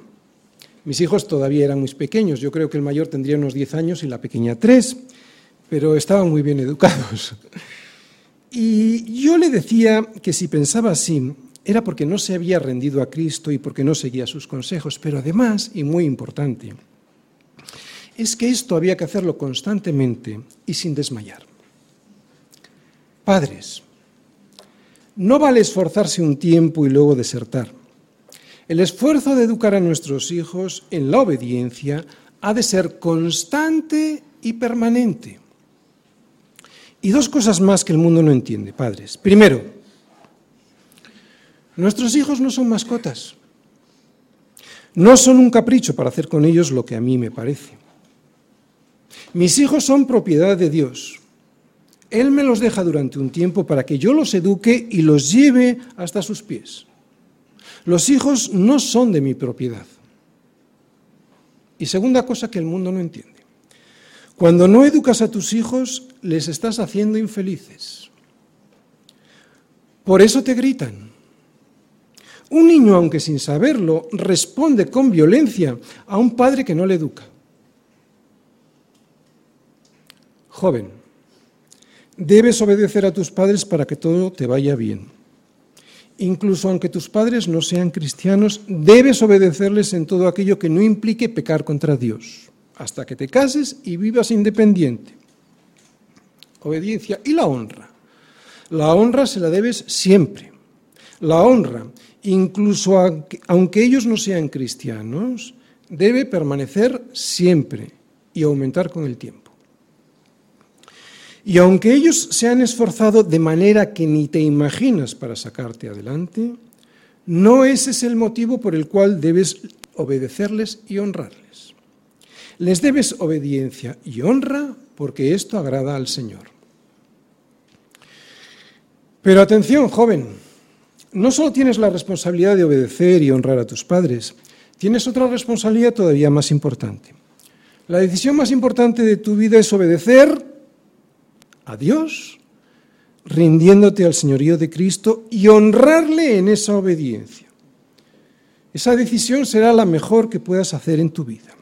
Mis hijos todavía eran muy pequeños, yo creo que el mayor tendría unos 10 años y la pequeña 3, pero estaban muy bien educados. Y yo le decía que si pensaba así era porque no se había rendido a Cristo y porque no seguía sus consejos, pero además, y muy importante, es que esto había que hacerlo constantemente y sin desmayar. Padres, no vale esforzarse un tiempo y luego desertar. El esfuerzo de educar a nuestros hijos en la obediencia ha de ser constante y permanente. Y dos cosas más que el mundo no entiende, padres. Primero, nuestros hijos no son mascotas. No son un capricho para hacer con ellos lo que a mí me parece. Mis hijos son propiedad de Dios. Él me los deja durante un tiempo para que yo los eduque y los lleve hasta sus pies. Los hijos no son de mi propiedad. Y segunda cosa que el mundo no entiende. Cuando no educas a tus hijos, les estás haciendo infelices. Por eso te gritan. Un niño, aunque sin saberlo, responde con violencia a un padre que no le educa. Joven, debes obedecer a tus padres para que todo te vaya bien incluso aunque tus padres no sean cristianos, debes obedecerles en todo aquello que no implique pecar contra Dios, hasta que te cases y vivas independiente. Obediencia y la honra. La honra se la debes siempre. La honra, incluso aunque ellos no sean cristianos, debe permanecer siempre y aumentar con el tiempo. Y aunque ellos se han esforzado de manera que ni te imaginas para sacarte adelante, no ese es el motivo por el cual debes obedecerles y honrarles. Les debes obediencia y honra porque esto agrada al Señor. Pero atención, joven, no solo tienes la responsabilidad de obedecer y honrar a tus padres, tienes otra responsabilidad todavía más importante. La decisión más importante de tu vida es obedecer a Dios, rindiéndote al señorío de Cristo y honrarle en esa obediencia. Esa decisión será la mejor que puedas hacer en tu vida.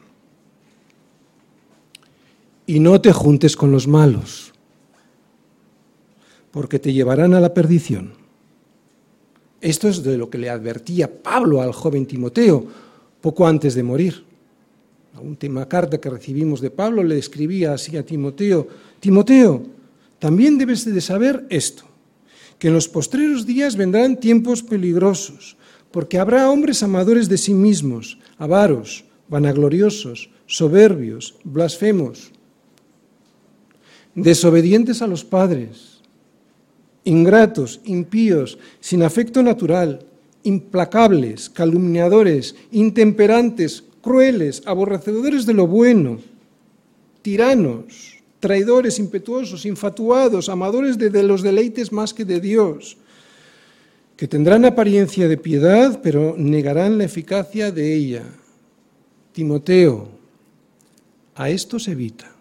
Y no te juntes con los malos, porque te llevarán a la perdición. Esto es de lo que le advertía Pablo al joven Timoteo poco antes de morir. la última carta que recibimos de Pablo le escribía así a Timoteo, Timoteo, también debes de saber esto, que en los postreros días vendrán tiempos peligrosos, porque habrá hombres amadores de sí mismos, avaros, vanagloriosos, soberbios, blasfemos, desobedientes a los padres, ingratos, impíos, sin afecto natural, implacables, calumniadores, intemperantes, crueles, aborrecedores de lo bueno, tiranos, traidores, impetuosos, infatuados, amadores de, los deleites más que de Dios, que tendrán apariencia de piedad, pero negarán la eficacia de ella. Timoteo, a estos evita